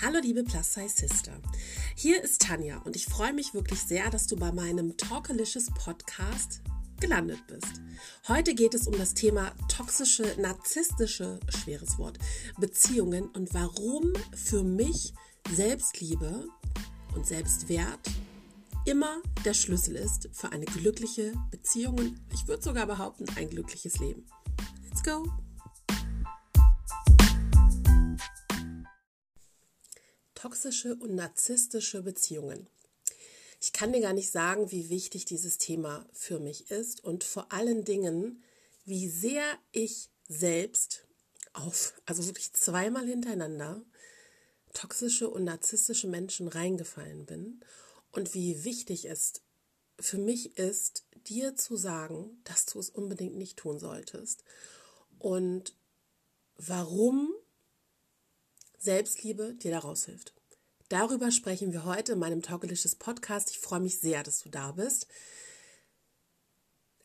Hallo liebe Plus Size Sister. Hier ist Tanja und ich freue mich wirklich sehr, dass du bei meinem Talkalicious Podcast gelandet bist. Heute geht es um das Thema toxische, narzisstische, schweres Wort, Beziehungen und warum für mich Selbstliebe und Selbstwert immer der Schlüssel ist für eine glückliche Beziehung und ich würde sogar behaupten, ein glückliches Leben. Let's go! Toxische und narzisstische Beziehungen. Ich kann dir gar nicht sagen, wie wichtig dieses Thema für mich ist und vor allen Dingen, wie sehr ich selbst auf, also wirklich zweimal hintereinander, toxische und narzisstische Menschen reingefallen bin und wie wichtig es für mich ist, dir zu sagen, dass du es unbedingt nicht tun solltest und warum Selbstliebe dir daraus hilft. Darüber sprechen wir heute in meinem Talkalicious Podcast. Ich freue mich sehr, dass du da bist.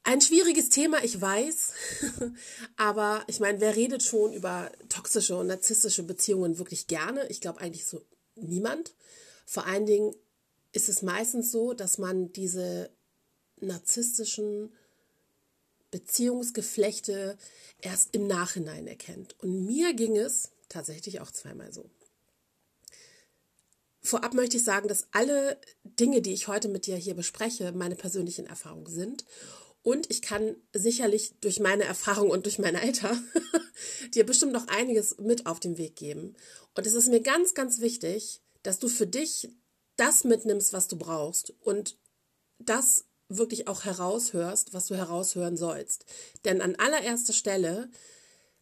Ein schwieriges Thema, ich weiß, aber ich meine, wer redet schon über toxische und narzisstische Beziehungen wirklich gerne? Ich glaube eigentlich so niemand. Vor allen Dingen ist es meistens so, dass man diese narzisstischen Beziehungsgeflechte erst im Nachhinein erkennt. Und mir ging es tatsächlich auch zweimal so. Vorab möchte ich sagen, dass alle Dinge, die ich heute mit dir hier bespreche, meine persönlichen Erfahrungen sind. Und ich kann sicherlich durch meine Erfahrung und durch mein Alter dir bestimmt noch einiges mit auf den Weg geben. Und es ist mir ganz, ganz wichtig, dass du für dich das mitnimmst, was du brauchst und das wirklich auch heraushörst, was du heraushören sollst. Denn an allererster Stelle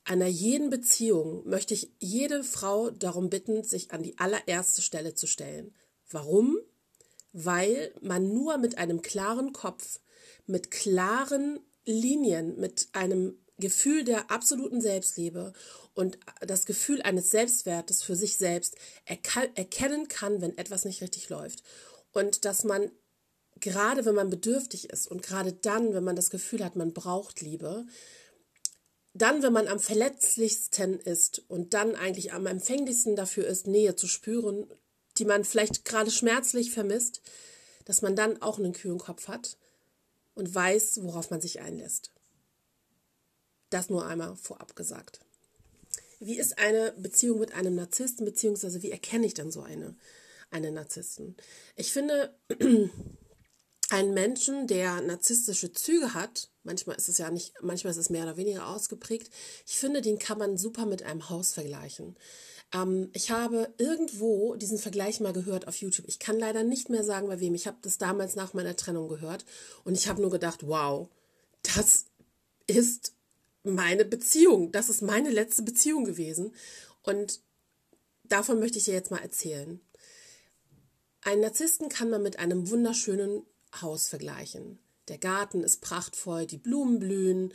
einer jeden Beziehung möchte ich jede Frau darum bitten, sich an die allererste Stelle zu stellen. Warum? Weil man nur mit einem klaren Kopf, mit klaren Linien, mit einem Gefühl der absoluten Selbstliebe und das Gefühl eines Selbstwertes für sich selbst erkennen kann, wenn etwas nicht richtig läuft. Und dass man gerade wenn man bedürftig ist und gerade dann, wenn man das Gefühl hat, man braucht Liebe, dann, wenn man am verletzlichsten ist und dann eigentlich am empfänglichsten dafür ist, Nähe zu spüren, die man vielleicht gerade schmerzlich vermisst, dass man dann auch einen kühlen Kopf hat und weiß, worauf man sich einlässt. Das nur einmal vorab gesagt. Wie ist eine Beziehung mit einem Narzissten, beziehungsweise wie erkenne ich dann so eine, eine Narzissten? Ich finde, einen Menschen, der narzisstische Züge hat, manchmal ist es ja nicht, manchmal ist es mehr oder weniger ausgeprägt, ich finde, den kann man super mit einem Haus vergleichen. Ähm, ich habe irgendwo diesen Vergleich mal gehört auf YouTube. Ich kann leider nicht mehr sagen, bei wem. Ich habe das damals nach meiner Trennung gehört und ich habe nur gedacht, wow, das ist meine Beziehung. Das ist meine letzte Beziehung gewesen. Und davon möchte ich dir jetzt mal erzählen. Einen Narzissten kann man mit einem wunderschönen Haus vergleichen. Der Garten ist prachtvoll, die Blumen blühen.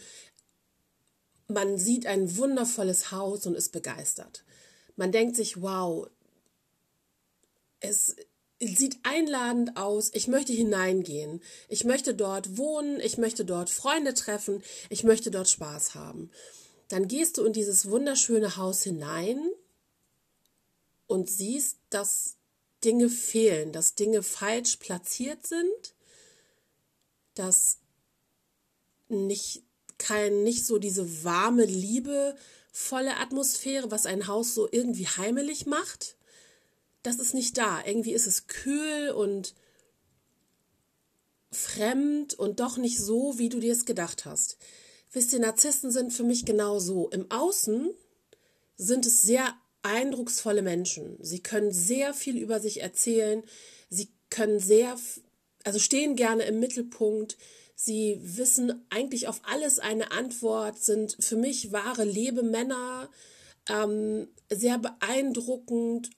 Man sieht ein wundervolles Haus und ist begeistert. Man denkt sich, wow, es sieht einladend aus. Ich möchte hineingehen. Ich möchte dort wohnen. Ich möchte dort Freunde treffen. Ich möchte dort Spaß haben. Dann gehst du in dieses wunderschöne Haus hinein und siehst, dass Dinge fehlen, dass Dinge falsch platziert sind dass nicht kein nicht so diese warme liebevolle Atmosphäre, was ein Haus so irgendwie heimelig macht, das ist nicht da. Irgendwie ist es kühl und fremd und doch nicht so, wie du dir es gedacht hast. Wisst ihr, Narzissten sind für mich genau so. Im Außen sind es sehr eindrucksvolle Menschen. Sie können sehr viel über sich erzählen. Sie können sehr also stehen gerne im Mittelpunkt. Sie wissen eigentlich auf alles eine Antwort, sind für mich wahre Lebemänner, ähm, sehr beeindruckend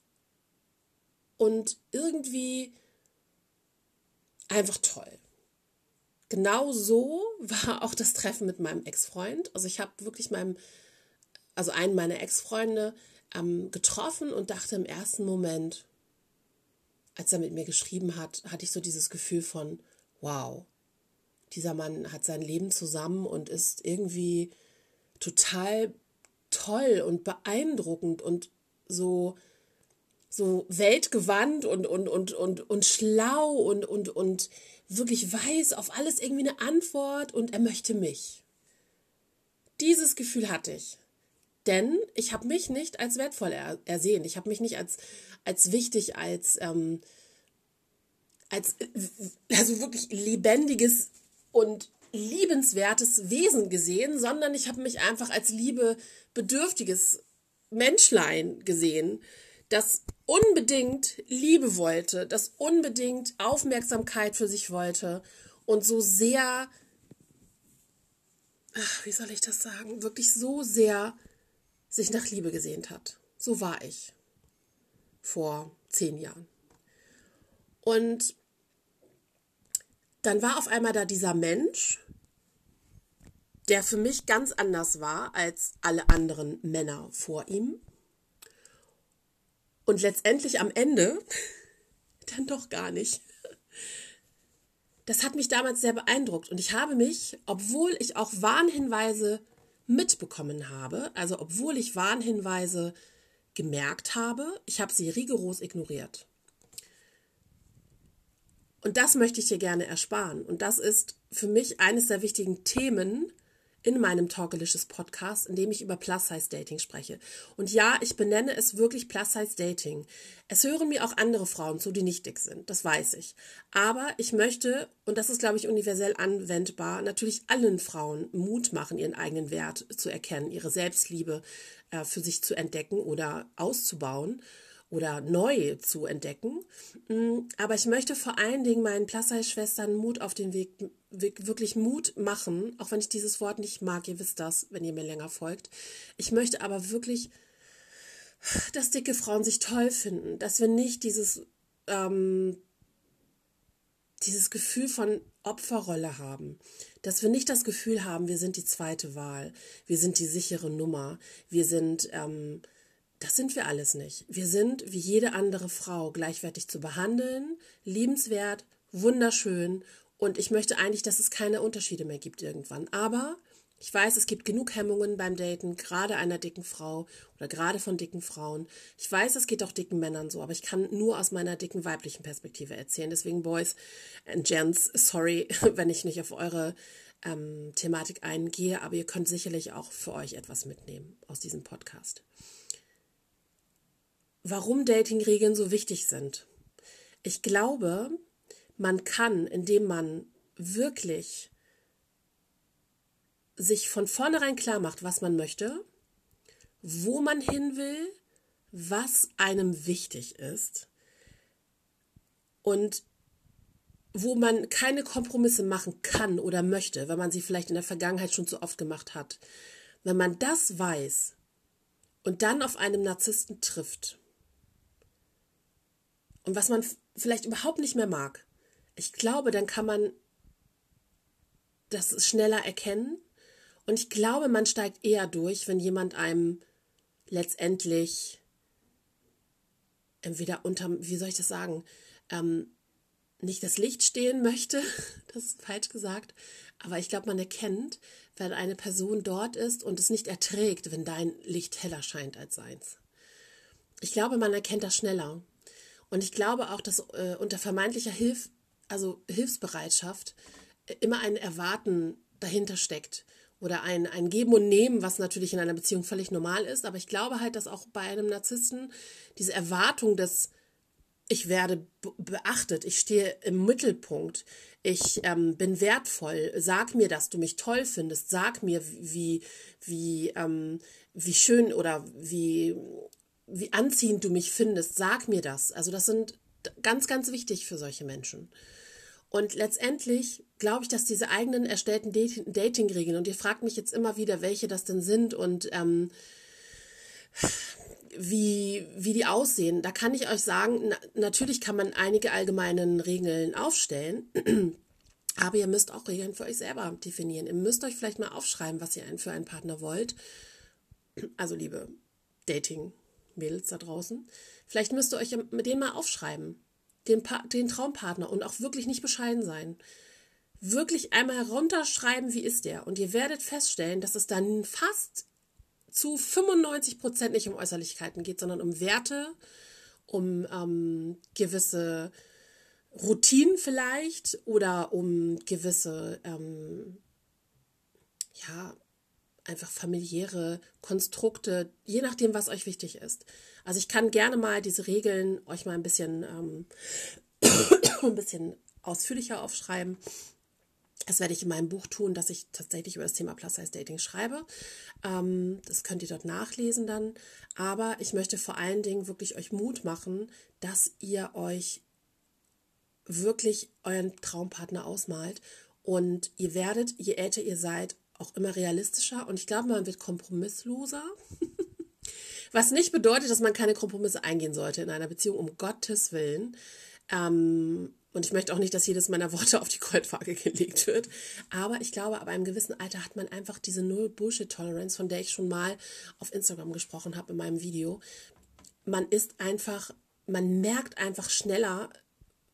und irgendwie einfach toll. Genau so war auch das Treffen mit meinem Ex-Freund. Also ich habe wirklich meinem, also einen meiner Ex-Freunde ähm, getroffen und dachte im ersten Moment, als er mit mir geschrieben hat, hatte ich so dieses Gefühl von, wow, dieser Mann hat sein Leben zusammen und ist irgendwie total toll und beeindruckend und so so weltgewandt und, und, und, und, und schlau und, und, und wirklich weiß auf alles irgendwie eine Antwort und er möchte mich. Dieses Gefühl hatte ich. Denn ich habe mich nicht als wertvoll er ersehen. Ich habe mich nicht als, als wichtig, als, ähm, als also wirklich lebendiges und liebenswertes Wesen gesehen, sondern ich habe mich einfach als liebebedürftiges Menschlein gesehen, das unbedingt Liebe wollte, das unbedingt Aufmerksamkeit für sich wollte und so sehr, ach, wie soll ich das sagen, wirklich so sehr sich nach Liebe gesehnt hat. So war ich vor zehn Jahren. Und dann war auf einmal da dieser Mensch, der für mich ganz anders war als alle anderen Männer vor ihm. Und letztendlich am Ende dann doch gar nicht. Das hat mich damals sehr beeindruckt und ich habe mich, obwohl ich auch Warnhinweise mitbekommen habe, also obwohl ich Warnhinweise gemerkt habe, ich habe sie rigoros ignoriert. Und das möchte ich dir gerne ersparen. Und das ist für mich eines der wichtigen Themen in meinem Talkalicious Podcast, in dem ich über Plus-Size-Dating spreche. Und ja, ich benenne es wirklich Plus-Size-Dating. Es hören mir auch andere Frauen zu, die nicht dick sind, das weiß ich. Aber ich möchte, und das ist, glaube ich, universell anwendbar, natürlich allen Frauen Mut machen, ihren eigenen Wert zu erkennen, ihre Selbstliebe äh, für sich zu entdecken oder auszubauen oder neu zu entdecken. Mm, aber ich möchte vor allen Dingen meinen Plus-Size-Schwestern Mut auf den Weg, wirklich Mut machen, auch wenn ich dieses Wort nicht mag, ihr wisst das, wenn ihr mir länger folgt. Ich möchte aber wirklich, dass dicke Frauen sich toll finden, dass wir nicht dieses, ähm, dieses Gefühl von Opferrolle haben, dass wir nicht das Gefühl haben, wir sind die zweite Wahl, wir sind die sichere Nummer, wir sind ähm, das sind wir alles nicht. Wir sind wie jede andere Frau gleichwertig zu behandeln, liebenswert, wunderschön und ich möchte eigentlich, dass es keine Unterschiede mehr gibt irgendwann. Aber ich weiß, es gibt genug Hemmungen beim Daten, gerade einer dicken Frau oder gerade von dicken Frauen. Ich weiß, es geht auch dicken Männern so, aber ich kann nur aus meiner dicken weiblichen Perspektive erzählen. Deswegen, Boys and Gents, sorry, wenn ich nicht auf eure ähm, Thematik eingehe, aber ihr könnt sicherlich auch für euch etwas mitnehmen aus diesem Podcast warum Datingregeln so wichtig sind. Ich glaube, man kann, indem man wirklich sich von vornherein klar macht, was man möchte, wo man hin will, was einem wichtig ist und wo man keine Kompromisse machen kann oder möchte, wenn man sie vielleicht in der Vergangenheit schon so oft gemacht hat. Wenn man das weiß und dann auf einem Narzissten trifft, und was man vielleicht überhaupt nicht mehr mag. Ich glaube, dann kann man das schneller erkennen. Und ich glaube, man steigt eher durch, wenn jemand einem letztendlich entweder unter, wie soll ich das sagen, ähm, nicht das Licht stehen möchte, das ist falsch gesagt, aber ich glaube, man erkennt, wenn eine Person dort ist und es nicht erträgt, wenn dein Licht heller scheint als seins. Ich glaube, man erkennt das schneller. Und ich glaube auch, dass äh, unter vermeintlicher Hilf, also Hilfsbereitschaft äh, immer ein Erwarten dahinter steckt oder ein, ein Geben und Nehmen, was natürlich in einer Beziehung völlig normal ist. Aber ich glaube halt, dass auch bei einem Narzissten diese Erwartung des ich werde beachtet, ich stehe im Mittelpunkt, ich ähm, bin wertvoll, sag mir, dass du mich toll findest, sag mir, wie, wie, ähm, wie schön oder wie wie anziehend du mich findest, sag mir das. Also das sind ganz, ganz wichtig für solche Menschen. Und letztendlich glaube ich, dass diese eigenen erstellten Dating-Regeln, und ihr fragt mich jetzt immer wieder, welche das denn sind und ähm, wie, wie die aussehen, da kann ich euch sagen, na, natürlich kann man einige allgemeinen Regeln aufstellen, aber ihr müsst auch Regeln für euch selber definieren. Ihr müsst euch vielleicht mal aufschreiben, was ihr für einen Partner wollt. Also liebe Dating Mädels da draußen, vielleicht müsst ihr euch mit denen mal aufschreiben, den, pa den Traumpartner und auch wirklich nicht bescheiden sein. Wirklich einmal herunterschreiben, wie ist der. Und ihr werdet feststellen, dass es dann fast zu 95 Prozent nicht um Äußerlichkeiten geht, sondern um Werte, um ähm, gewisse Routinen vielleicht oder um gewisse, ähm, ja, einfach familiäre Konstrukte, je nachdem, was euch wichtig ist. Also ich kann gerne mal diese Regeln euch mal ein bisschen, ähm, ein bisschen ausführlicher aufschreiben. Das werde ich in meinem Buch tun, dass ich tatsächlich über das Thema Plus-Size-Dating schreibe. Ähm, das könnt ihr dort nachlesen dann. Aber ich möchte vor allen Dingen wirklich euch Mut machen, dass ihr euch wirklich euren Traumpartner ausmalt. Und ihr werdet, je älter ihr seid, auch immer realistischer und ich glaube, man wird kompromissloser. Was nicht bedeutet, dass man keine Kompromisse eingehen sollte in einer Beziehung, um Gottes Willen. Ähm, und ich möchte auch nicht, dass jedes meiner Worte auf die Goldwaage gelegt wird. Aber ich glaube, ab einem gewissen Alter hat man einfach diese Null-Bullshit-Tolerance, von der ich schon mal auf Instagram gesprochen habe in meinem Video. Man ist einfach, man merkt einfach schneller,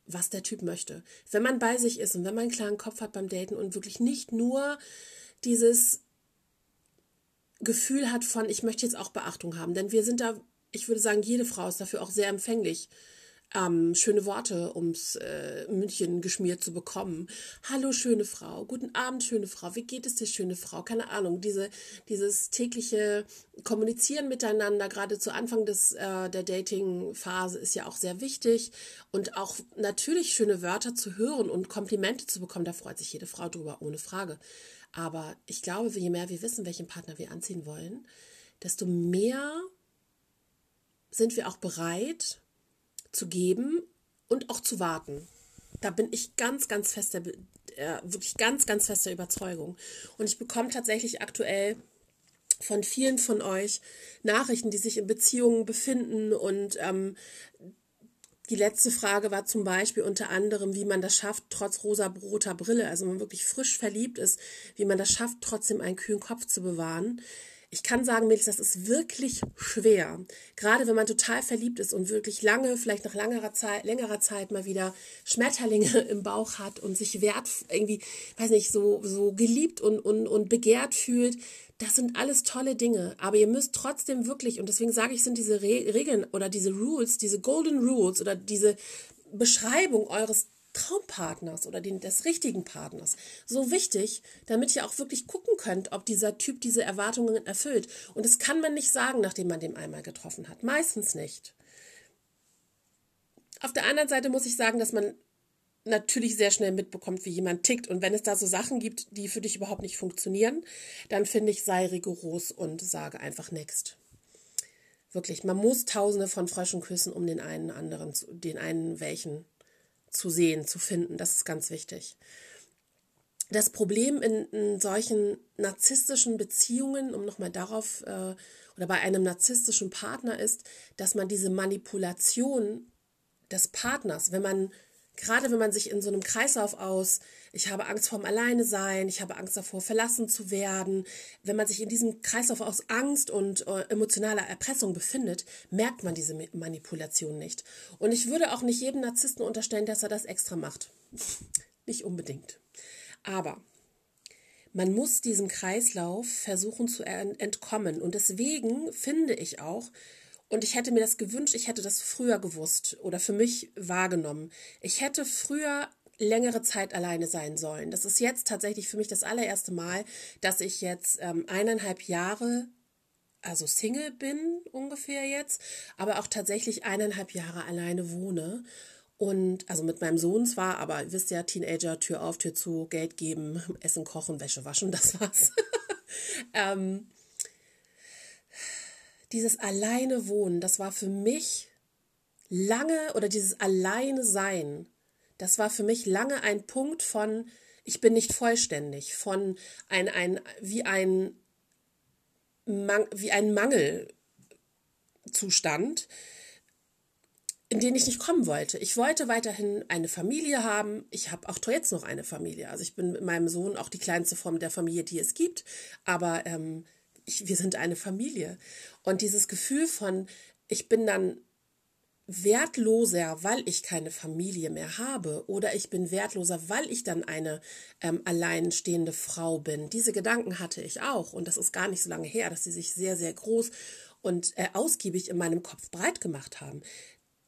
was der Typ möchte. Wenn man bei sich ist und wenn man einen klaren Kopf hat beim Daten und wirklich nicht nur dieses Gefühl hat von, ich möchte jetzt auch Beachtung haben. Denn wir sind da, ich würde sagen, jede Frau ist dafür auch sehr empfänglich, ähm, schöne Worte ums äh, München geschmiert zu bekommen. Hallo, schöne Frau. Guten Abend, schöne Frau. Wie geht es dir, schöne Frau? Keine Ahnung. Diese, dieses tägliche Kommunizieren miteinander, gerade zu Anfang des, äh, der Dating-Phase, ist ja auch sehr wichtig. Und auch natürlich schöne Wörter zu hören und Komplimente zu bekommen, da freut sich jede Frau drüber, ohne Frage. Aber ich glaube, je mehr wir wissen, welchen Partner wir anziehen wollen, desto mehr sind wir auch bereit zu geben und auch zu warten. Da bin ich ganz, ganz fester, äh, wirklich ganz, ganz fester Überzeugung. Und ich bekomme tatsächlich aktuell von vielen von euch Nachrichten, die sich in Beziehungen befinden und ähm, die letzte Frage war zum Beispiel unter anderem, wie man das schafft, trotz rosa-roter Brille, also wenn man wirklich frisch verliebt ist, wie man das schafft, trotzdem einen kühlen Kopf zu bewahren. Ich kann sagen, Mädels, das ist wirklich schwer. Gerade wenn man total verliebt ist und wirklich lange, vielleicht nach längerer Zeit, längerer Zeit mal wieder Schmetterlinge im Bauch hat und sich wert, irgendwie, weiß nicht, so, so geliebt und, und, und begehrt fühlt, das sind alles tolle Dinge, aber ihr müsst trotzdem wirklich, und deswegen sage ich, sind diese Re Regeln oder diese Rules, diese Golden Rules oder diese Beschreibung eures Traumpartners oder den, des richtigen Partners so wichtig, damit ihr auch wirklich gucken könnt, ob dieser Typ diese Erwartungen erfüllt. Und das kann man nicht sagen, nachdem man den einmal getroffen hat. Meistens nicht. Auf der anderen Seite muss ich sagen, dass man natürlich sehr schnell mitbekommt, wie jemand tickt. Und wenn es da so Sachen gibt, die für dich überhaupt nicht funktionieren, dann finde ich, sei rigoros und sage einfach next. Wirklich, man muss tausende von Fröschen küssen, um den einen anderen, den einen welchen zu sehen, zu finden. Das ist ganz wichtig. Das Problem in, in solchen narzisstischen Beziehungen, um nochmal darauf, äh, oder bei einem narzisstischen Partner ist, dass man diese Manipulation des Partners, wenn man gerade wenn man sich in so einem Kreislauf aus, ich habe Angst vorm Alleine sein, ich habe Angst davor, verlassen zu werden, wenn man sich in diesem Kreislauf aus Angst und äh, emotionaler Erpressung befindet, merkt man diese Manipulation nicht. Und ich würde auch nicht jedem Narzissten unterstellen, dass er das extra macht. nicht unbedingt. Aber man muss diesem Kreislauf versuchen zu entkommen. Und deswegen finde ich auch, und ich hätte mir das gewünscht, ich hätte das früher gewusst oder für mich wahrgenommen. Ich hätte früher längere Zeit alleine sein sollen. Das ist jetzt tatsächlich für mich das allererste Mal, dass ich jetzt ähm, eineinhalb Jahre, also Single bin ungefähr jetzt, aber auch tatsächlich eineinhalb Jahre alleine wohne. Und also mit meinem Sohn zwar, aber ihr wisst ja, Teenager, Tür auf, Tür zu, Geld geben, Essen, Kochen, Wäsche waschen, das war's. ähm, dieses alleine Wohnen, das war für mich lange, oder dieses alleine Sein, das war für mich lange ein Punkt von, ich bin nicht vollständig, von ein, ein, wie ein, wie ein Mangelzustand, in den ich nicht kommen wollte. Ich wollte weiterhin eine Familie haben. Ich habe auch jetzt noch eine Familie. Also ich bin mit meinem Sohn auch die kleinste Form der Familie, die es gibt. Aber ähm, ich, wir sind eine Familie. Und dieses Gefühl von, ich bin dann wertloser, weil ich keine Familie mehr habe oder ich bin wertloser, weil ich dann eine ähm, alleinstehende Frau bin. Diese Gedanken hatte ich auch und das ist gar nicht so lange her, dass sie sich sehr, sehr groß und äh, ausgiebig in meinem Kopf breit gemacht haben.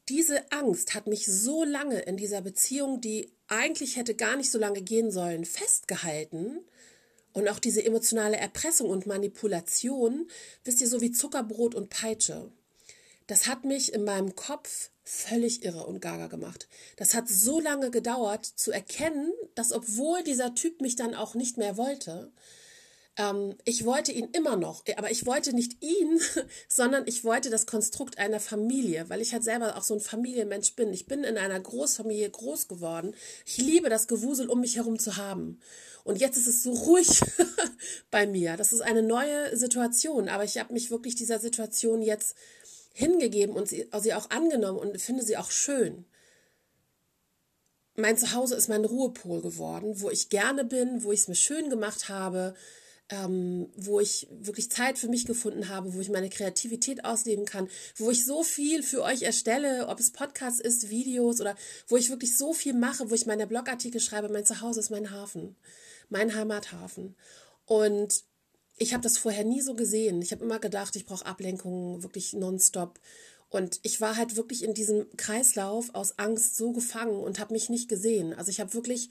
diese Angst hat mich so lange in dieser Beziehung, die eigentlich hätte gar nicht so lange gehen sollen, festgehalten. Und auch diese emotionale Erpressung und Manipulation, wisst ihr, so wie Zuckerbrot und Peitsche. Das hat mich in meinem Kopf völlig irre und gaga gemacht. Das hat so lange gedauert zu erkennen, dass obwohl dieser Typ mich dann auch nicht mehr wollte, ähm, ich wollte ihn immer noch, aber ich wollte nicht ihn, sondern ich wollte das Konstrukt einer Familie, weil ich halt selber auch so ein Familienmensch bin. Ich bin in einer Großfamilie groß geworden. Ich liebe das Gewusel um mich herum zu haben. Und jetzt ist es so ruhig bei mir. Das ist eine neue Situation, aber ich habe mich wirklich dieser Situation jetzt hingegeben und sie, sie auch angenommen und finde sie auch schön mein Zuhause ist mein Ruhepol geworden, wo ich gerne bin, wo ich es mir schön gemacht habe, ähm, wo ich wirklich Zeit für mich gefunden habe, wo ich meine Kreativität ausleben kann, wo ich so viel für euch erstelle, ob es Podcasts ist, Videos oder wo ich wirklich so viel mache, wo ich meine Blogartikel schreibe. Mein Zuhause ist mein Hafen, mein Heimathafen. Und ich habe das vorher nie so gesehen. Ich habe immer gedacht, ich brauche Ablenkungen wirklich nonstop. Und ich war halt wirklich in diesem Kreislauf aus Angst so gefangen und habe mich nicht gesehen. Also ich habe wirklich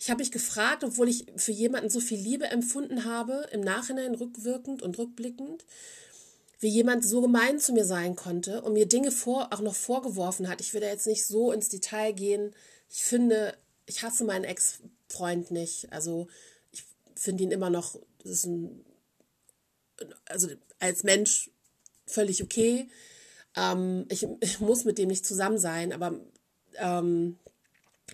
ich habe mich gefragt, obwohl ich für jemanden so viel Liebe empfunden habe, im Nachhinein rückwirkend und rückblickend, wie jemand so gemein zu mir sein konnte und mir Dinge vor, auch noch vorgeworfen hat. Ich will da jetzt nicht so ins Detail gehen. Ich finde, ich hasse meinen Ex-Freund nicht. Also ich finde ihn immer noch, ein, also als Mensch völlig okay. Ähm, ich, ich, muss mit dem nicht zusammen sein, aber ähm,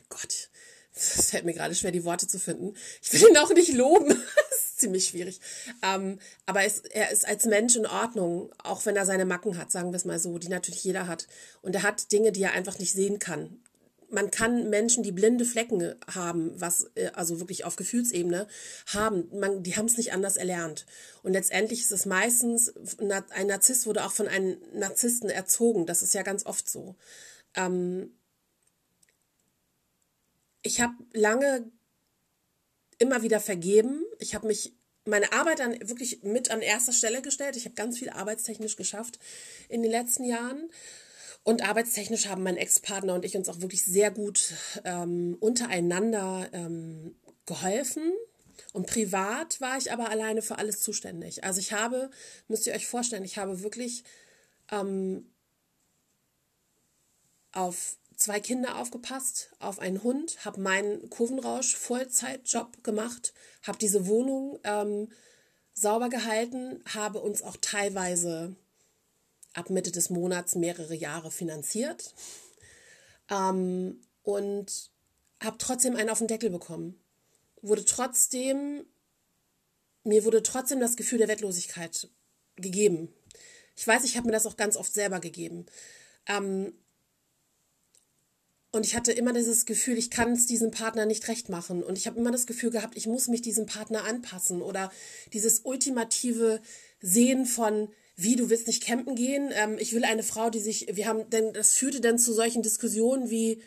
Gott, es fällt mir gerade schwer, die Worte zu finden. Ich will ihn auch nicht loben. das ist ziemlich schwierig. Ähm, aber es, er ist als Mensch in Ordnung, auch wenn er seine Macken hat, sagen wir es mal so, die natürlich jeder hat. Und er hat Dinge, die er einfach nicht sehen kann. Man kann Menschen, die blinde Flecken haben, was äh, also wirklich auf Gefühlsebene haben, man, die haben es nicht anders erlernt. Und letztendlich ist es meistens, ein Narzisst wurde auch von einem Narzissten erzogen. Das ist ja ganz oft so. Ähm, ich habe lange immer wieder vergeben. Ich habe mich meine Arbeit dann wirklich mit an erster Stelle gestellt. Ich habe ganz viel arbeitstechnisch geschafft in den letzten Jahren. Und arbeitstechnisch haben mein Ex-Partner und ich uns auch wirklich sehr gut ähm, untereinander ähm, geholfen. Und privat war ich aber alleine für alles zuständig. Also ich habe, müsst ihr euch vorstellen, ich habe wirklich ähm, auf zwei Kinder aufgepasst, auf einen Hund, habe meinen Kurvenrausch Vollzeitjob gemacht, habe diese Wohnung ähm, sauber gehalten, habe uns auch teilweise ab Mitte des Monats mehrere Jahre finanziert ähm, und habe trotzdem einen auf den Deckel bekommen. Wurde trotzdem, mir wurde trotzdem das Gefühl der Wettlosigkeit gegeben. Ich weiß, ich habe mir das auch ganz oft selber gegeben. Ähm, und ich hatte immer dieses Gefühl, ich kann es diesem Partner nicht recht machen. Und ich habe immer das Gefühl gehabt, ich muss mich diesem Partner anpassen. Oder dieses ultimative Sehen von, wie, du willst nicht campen gehen? Ähm, ich will eine Frau, die sich, wir haben, denn das führte dann zu solchen Diskussionen wie,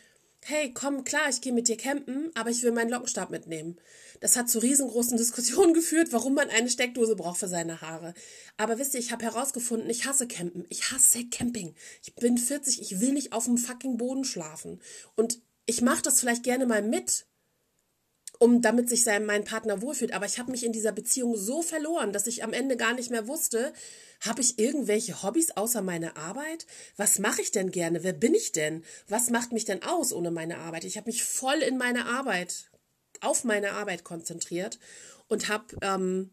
hey, komm, klar, ich gehe mit dir campen, aber ich will meinen Lockenstab mitnehmen. Das hat zu riesengroßen Diskussionen geführt, warum man eine Steckdose braucht für seine Haare. Aber wisst ihr, ich habe herausgefunden, ich hasse Campen. Ich hasse Camping. Ich bin 40, ich will nicht auf dem fucking Boden schlafen. Und ich mache das vielleicht gerne mal mit, um damit sich sein, mein Partner wohlfühlt. Aber ich habe mich in dieser Beziehung so verloren, dass ich am Ende gar nicht mehr wusste, habe ich irgendwelche Hobbys außer meine Arbeit? Was mache ich denn gerne? Wer bin ich denn? Was macht mich denn aus ohne meine Arbeit? Ich habe mich voll in meine Arbeit auf meine Arbeit konzentriert und habe ähm,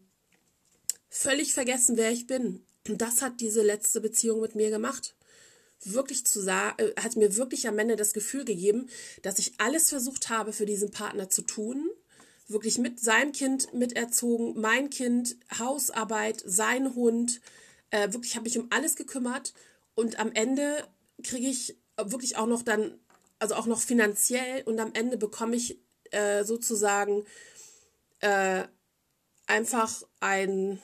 völlig vergessen, wer ich bin. Und das hat diese letzte Beziehung mit mir gemacht. Wirklich zu sagen, äh, hat mir wirklich am Ende das Gefühl gegeben, dass ich alles versucht habe, für diesen Partner zu tun. Wirklich mit seinem Kind miterzogen, mein Kind, Hausarbeit, sein Hund. Äh, wirklich habe ich um alles gekümmert. Und am Ende kriege ich wirklich auch noch dann, also auch noch finanziell und am Ende bekomme ich äh, sozusagen äh, einfach ein,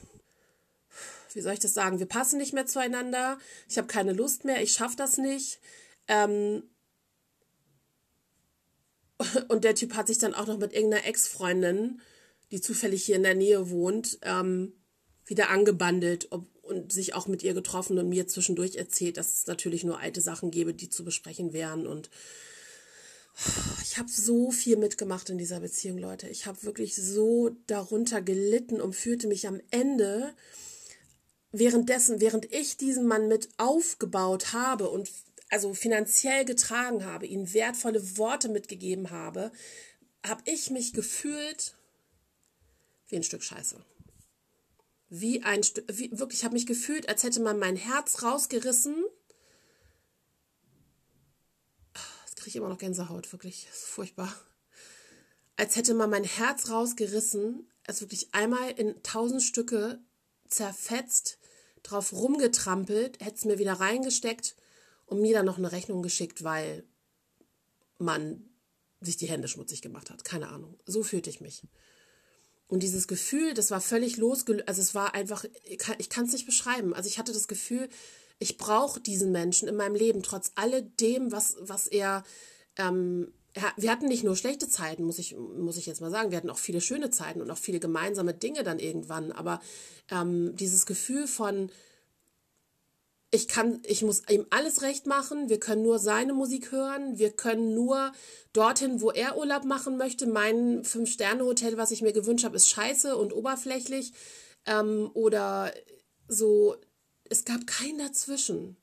wie soll ich das sagen, wir passen nicht mehr zueinander, ich habe keine Lust mehr, ich schaffe das nicht. Ähm, und der Typ hat sich dann auch noch mit irgendeiner Ex-Freundin, die zufällig hier in der Nähe wohnt, ähm, wieder angebandelt. und und sich auch mit ihr getroffen und mir zwischendurch erzählt, dass es natürlich nur alte Sachen gäbe, die zu besprechen wären. Und ich habe so viel mitgemacht in dieser Beziehung, Leute. Ich habe wirklich so darunter gelitten und fühlte mich am Ende, währenddessen, während ich diesen Mann mit aufgebaut habe und also finanziell getragen habe, ihm wertvolle Worte mitgegeben habe, habe ich mich gefühlt wie ein Stück Scheiße. Wie ein Stück, wirklich, ich habe mich gefühlt, als hätte man mein Herz rausgerissen. Jetzt kriege ich immer noch Gänsehaut, wirklich, das ist furchtbar. Als hätte man mein Herz rausgerissen, es wirklich einmal in tausend Stücke zerfetzt, drauf rumgetrampelt, hätte es mir wieder reingesteckt und mir dann noch eine Rechnung geschickt, weil man sich die Hände schmutzig gemacht hat. Keine Ahnung. So fühlte ich mich. Und dieses Gefühl, das war völlig losgelöst. Also es war einfach, ich kann es nicht beschreiben. Also ich hatte das Gefühl, ich brauche diesen Menschen in meinem Leben, trotz alledem, was, was er, ähm, wir hatten nicht nur schlechte Zeiten, muss ich, muss ich jetzt mal sagen. Wir hatten auch viele schöne Zeiten und auch viele gemeinsame Dinge dann irgendwann. Aber ähm, dieses Gefühl von, ich kann, ich muss ihm alles recht machen. Wir können nur seine Musik hören. Wir können nur dorthin, wo er Urlaub machen möchte. Mein Fünf-Sterne-Hotel, was ich mir gewünscht habe, ist scheiße und oberflächlich. Ähm, oder so, es gab kein dazwischen.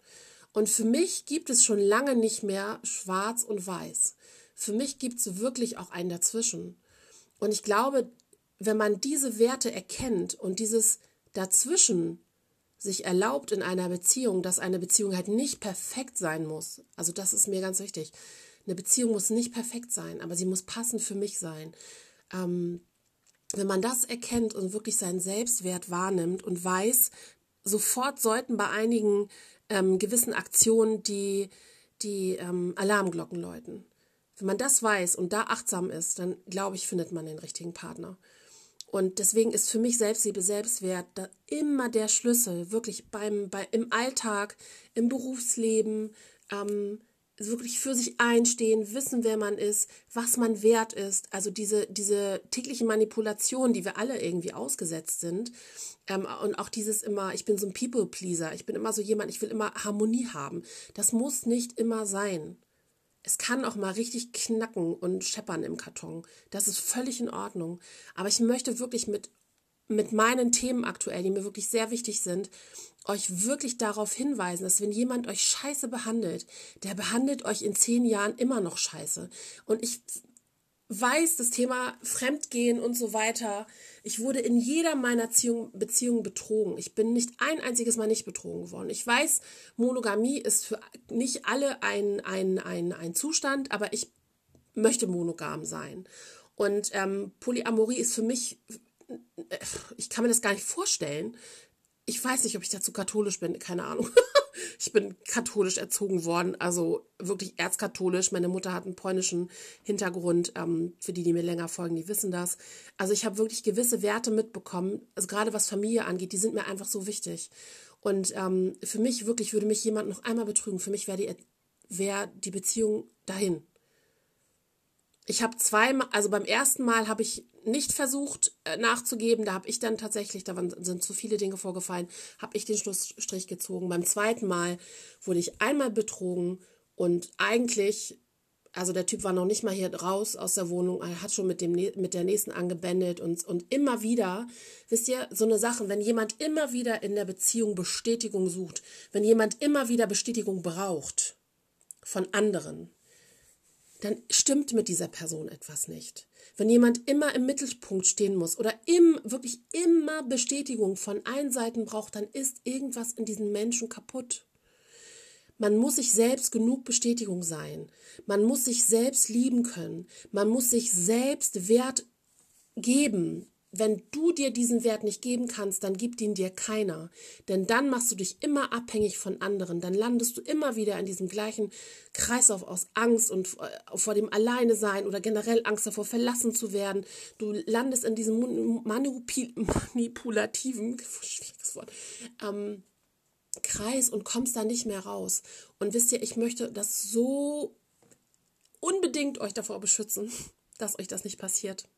Und für mich gibt es schon lange nicht mehr schwarz und weiß. Für mich gibt es wirklich auch ein dazwischen. Und ich glaube, wenn man diese Werte erkennt und dieses dazwischen sich erlaubt in einer Beziehung, dass eine Beziehung halt nicht perfekt sein muss. Also das ist mir ganz wichtig. Eine Beziehung muss nicht perfekt sein, aber sie muss passend für mich sein. Ähm, wenn man das erkennt und wirklich seinen Selbstwert wahrnimmt und weiß, sofort sollten bei einigen ähm, gewissen Aktionen die, die ähm, Alarmglocken läuten. Wenn man das weiß und da achtsam ist, dann glaube ich, findet man den richtigen Partner. Und deswegen ist für mich Selbstliebe, Selbstwert da immer der Schlüssel, wirklich beim, bei, im Alltag, im Berufsleben, ähm, wirklich für sich einstehen, wissen, wer man ist, was man wert ist. Also diese, diese tägliche Manipulation, die wir alle irgendwie ausgesetzt sind. Ähm, und auch dieses immer, ich bin so ein People-Pleaser, ich bin immer so jemand, ich will immer Harmonie haben. Das muss nicht immer sein. Es kann auch mal richtig knacken und scheppern im Karton. Das ist völlig in Ordnung. Aber ich möchte wirklich mit, mit meinen Themen aktuell, die mir wirklich sehr wichtig sind, euch wirklich darauf hinweisen, dass wenn jemand euch scheiße behandelt, der behandelt euch in zehn Jahren immer noch scheiße. Und ich weiß, das Thema Fremdgehen und so weiter. Ich wurde in jeder meiner Beziehungen betrogen. Ich bin nicht ein einziges Mal nicht betrogen worden. Ich weiß, Monogamie ist für nicht alle ein, ein, ein, ein Zustand, aber ich möchte monogam sein. Und ähm, Polyamorie ist für mich, ich kann mir das gar nicht vorstellen. Ich weiß nicht, ob ich dazu katholisch bin, keine Ahnung. Ich bin katholisch erzogen worden, also wirklich erzkatholisch. Meine Mutter hat einen polnischen Hintergrund. Ähm, für die, die mir länger folgen, die wissen das. Also ich habe wirklich gewisse Werte mitbekommen, also gerade was Familie angeht, die sind mir einfach so wichtig. Und ähm, für mich wirklich würde mich jemand noch einmal betrügen. Für mich wäre die, wär die Beziehung dahin. Ich habe zweimal, also beim ersten Mal habe ich nicht versucht äh, nachzugeben. Da habe ich dann tatsächlich, da sind zu viele Dinge vorgefallen, habe ich den Schlussstrich gezogen. Beim zweiten Mal wurde ich einmal betrogen und eigentlich, also der Typ war noch nicht mal hier raus aus der Wohnung, er hat schon mit, dem, mit der nächsten angebändelt und, und immer wieder, wisst ihr, so eine Sache, wenn jemand immer wieder in der Beziehung Bestätigung sucht, wenn jemand immer wieder Bestätigung braucht von anderen, dann stimmt mit dieser Person etwas nicht. Wenn jemand immer im Mittelpunkt stehen muss oder im, wirklich immer Bestätigung von allen Seiten braucht, dann ist irgendwas in diesen Menschen kaputt. Man muss sich selbst genug Bestätigung sein. Man muss sich selbst lieben können. Man muss sich selbst Wert geben wenn du dir diesen Wert nicht geben kannst, dann gibt ihn dir keiner. Denn dann machst du dich immer abhängig von anderen. Dann landest du immer wieder in diesem gleichen Kreislauf aus Angst und äh, vor dem Alleine sein oder generell Angst davor, verlassen zu werden. Du landest in diesem manipulativen, schwieriges Wort, ähm, Kreis und kommst da nicht mehr raus. Und wisst ihr, ich möchte das so unbedingt euch davor beschützen, dass euch das nicht passiert.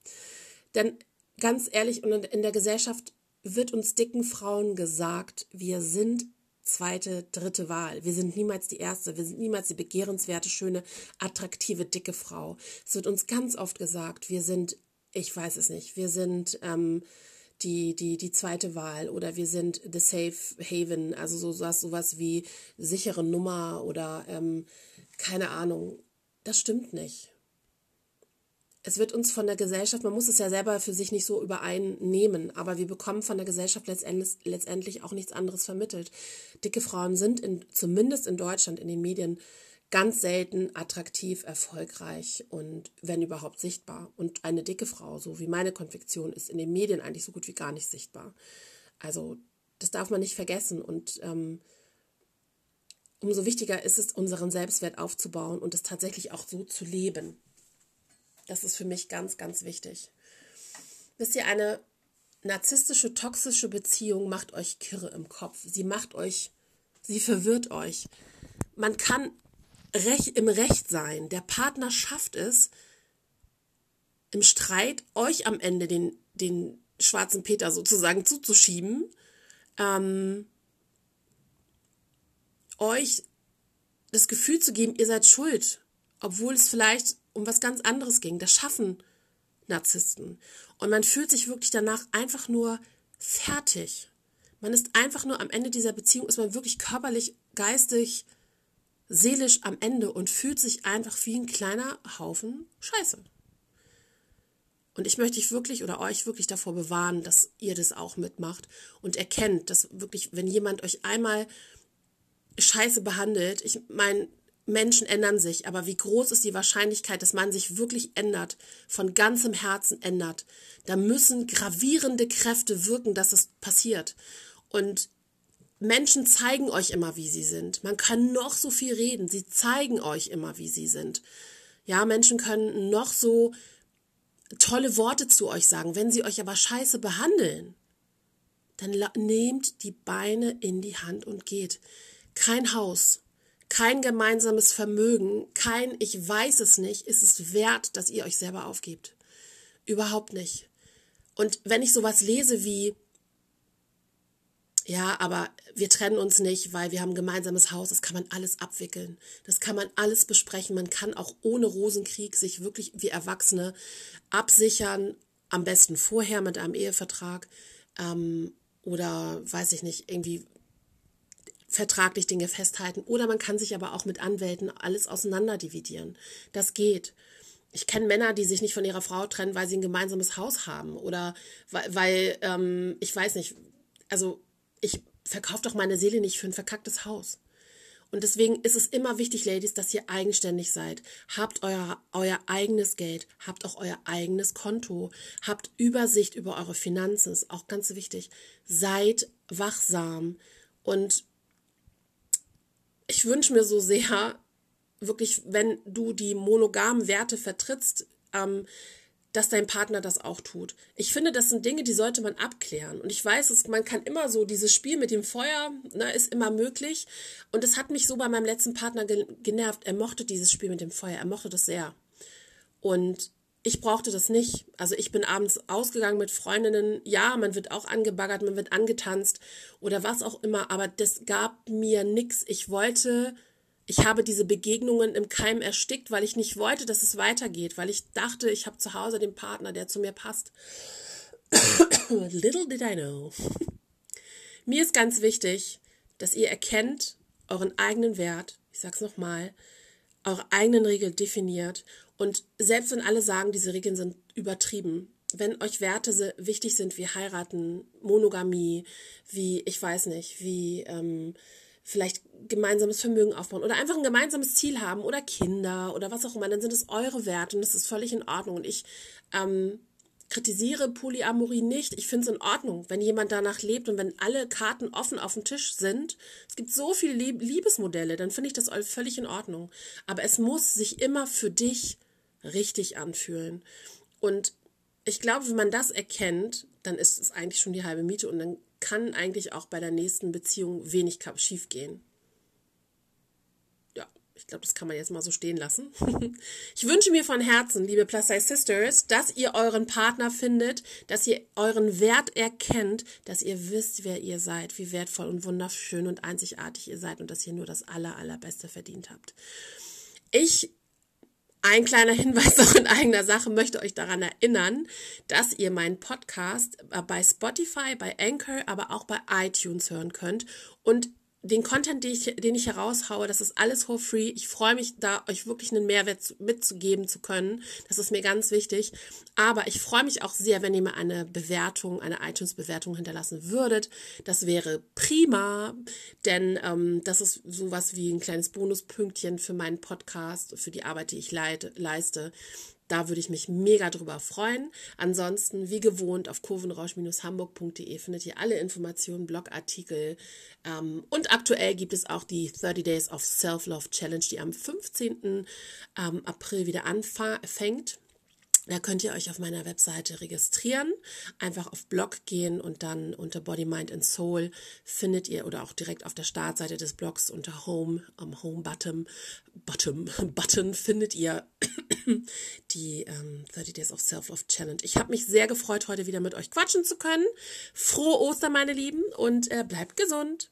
Denn ganz ehrlich, und in der Gesellschaft wird uns dicken Frauen gesagt, wir sind zweite, dritte Wahl. Wir sind niemals die erste, wir sind niemals die begehrenswerte, schöne, attraktive, dicke Frau. Es wird uns ganz oft gesagt, wir sind, ich weiß es nicht, wir sind ähm, die, die, die zweite Wahl oder wir sind the safe haven, also so sowas, sowas wie sichere Nummer oder ähm, keine Ahnung. Das stimmt nicht es wird uns von der Gesellschaft, man muss es ja selber für sich nicht so übereinnehmen, aber wir bekommen von der Gesellschaft letztendlich, letztendlich auch nichts anderes vermittelt. Dicke Frauen sind in, zumindest in Deutschland in den Medien ganz selten attraktiv, erfolgreich und wenn überhaupt sichtbar. Und eine dicke Frau, so wie meine Konfektion, ist in den Medien eigentlich so gut wie gar nicht sichtbar. Also das darf man nicht vergessen und ähm, umso wichtiger ist es, unseren Selbstwert aufzubauen und es tatsächlich auch so zu leben. Das ist für mich ganz, ganz wichtig. Wisst ihr, eine narzisstische, toxische Beziehung macht euch kirre im Kopf. Sie macht euch, sie verwirrt euch. Man kann recht, im Recht sein. Der Partner schafft es, im Streit euch am Ende den, den schwarzen Peter sozusagen zuzuschieben, ähm, euch das Gefühl zu geben, ihr seid schuld, obwohl es vielleicht um was ganz anderes ging. Das schaffen Narzissten. Und man fühlt sich wirklich danach einfach nur fertig. Man ist einfach nur am Ende dieser Beziehung, ist man wirklich körperlich, geistig, seelisch am Ende und fühlt sich einfach wie ein kleiner Haufen Scheiße. Und ich möchte dich wirklich oder euch wirklich davor bewahren, dass ihr das auch mitmacht und erkennt, dass wirklich, wenn jemand euch einmal scheiße behandelt, ich meine, Menschen ändern sich, aber wie groß ist die Wahrscheinlichkeit, dass man sich wirklich ändert, von ganzem Herzen ändert? Da müssen gravierende Kräfte wirken, dass es passiert. Und Menschen zeigen euch immer, wie sie sind. Man kann noch so viel reden, sie zeigen euch immer, wie sie sind. Ja, Menschen können noch so tolle Worte zu euch sagen, wenn sie euch aber scheiße behandeln, dann nehmt die Beine in die Hand und geht. Kein Haus, kein gemeinsames Vermögen, kein Ich weiß es nicht, ist es wert, dass ihr euch selber aufgebt. Überhaupt nicht. Und wenn ich sowas lese wie, ja, aber wir trennen uns nicht, weil wir haben ein gemeinsames Haus, das kann man alles abwickeln. Das kann man alles besprechen. Man kann auch ohne Rosenkrieg sich wirklich wie Erwachsene absichern, am besten vorher mit einem Ehevertrag ähm, oder weiß ich nicht, irgendwie vertraglich Dinge festhalten. Oder man kann sich aber auch mit Anwälten alles auseinander dividieren. Das geht. Ich kenne Männer, die sich nicht von ihrer Frau trennen, weil sie ein gemeinsames Haus haben. Oder weil, weil ähm, ich weiß nicht, also ich verkaufe doch meine Seele nicht für ein verkacktes Haus. Und deswegen ist es immer wichtig, Ladies, dass ihr eigenständig seid. Habt euer, euer eigenes Geld, habt auch euer eigenes Konto, habt Übersicht über eure Finanzen, ist auch ganz wichtig. Seid wachsam und ich wünsche mir so sehr, wirklich, wenn du die monogamen Werte vertrittst, ähm, dass dein Partner das auch tut. Ich finde, das sind Dinge, die sollte man abklären. Und ich weiß, es, man kann immer so, dieses Spiel mit dem Feuer ne, ist immer möglich. Und es hat mich so bei meinem letzten Partner genervt. Er mochte dieses Spiel mit dem Feuer. Er mochte das sehr. Und ich brauchte das nicht. Also ich bin abends ausgegangen mit Freundinnen. Ja, man wird auch angebaggert, man wird angetanzt oder was auch immer, aber das gab mir nichts. Ich wollte, ich habe diese Begegnungen im Keim erstickt, weil ich nicht wollte, dass es weitergeht, weil ich dachte, ich habe zu Hause den Partner, der zu mir passt. Little did I know. mir ist ganz wichtig, dass ihr erkennt euren eigenen Wert. Ich sag's nochmal eure eigenen Regeln definiert und selbst wenn alle sagen, diese Regeln sind übertrieben, wenn euch Werte wichtig sind wie heiraten, Monogamie, wie, ich weiß nicht, wie ähm, vielleicht gemeinsames Vermögen aufbauen oder einfach ein gemeinsames Ziel haben oder Kinder oder was auch immer, dann sind es eure Werte und das ist völlig in Ordnung. Und ich ähm, kritisiere Polyamorie nicht. Ich finde es in Ordnung, wenn jemand danach lebt und wenn alle Karten offen auf dem Tisch sind. Es gibt so viele Liebesmodelle, dann finde ich das völlig in Ordnung. Aber es muss sich immer für dich richtig anfühlen. Und ich glaube, wenn man das erkennt, dann ist es eigentlich schon die halbe Miete und dann kann eigentlich auch bei der nächsten Beziehung wenig schief gehen. Ich glaube, das kann man jetzt mal so stehen lassen. ich wünsche mir von Herzen, liebe Plus Size Sisters, dass ihr euren Partner findet, dass ihr euren Wert erkennt, dass ihr wisst, wer ihr seid, wie wertvoll und wunderschön und einzigartig ihr seid und dass ihr nur das aller, allerbeste verdient habt. Ich ein kleiner Hinweis auch in eigener Sache möchte euch daran erinnern, dass ihr meinen Podcast bei Spotify, bei Anchor, aber auch bei iTunes hören könnt. Und den Content, den ich, den ich heraushaue, das ist alles for free. Ich freue mich, da euch wirklich einen Mehrwert mitzugeben zu können. Das ist mir ganz wichtig. Aber ich freue mich auch sehr, wenn ihr mir eine Bewertung, eine iTunes-Bewertung hinterlassen würdet. Das wäre prima, denn ähm, das ist sowas wie ein kleines Bonuspünktchen für meinen Podcast, für die Arbeit, die ich leite, leiste. Da würde ich mich mega drüber freuen. Ansonsten, wie gewohnt, auf kurvenrausch-hamburg.de findet ihr alle Informationen, Blogartikel. Ähm, und aktuell gibt es auch die 30 Days of Self-Love Challenge, die am 15. Ähm, April wieder anfängt. Da könnt ihr euch auf meiner Webseite registrieren, einfach auf Blog gehen und dann unter Body, Mind and Soul findet ihr oder auch direkt auf der Startseite des Blogs unter Home, am Home Button, Button, Button findet ihr die ähm, 30 Days of Self-Love Challenge. Ich habe mich sehr gefreut, heute wieder mit euch quatschen zu können. Frohe Ostern, meine Lieben, und äh, bleibt gesund.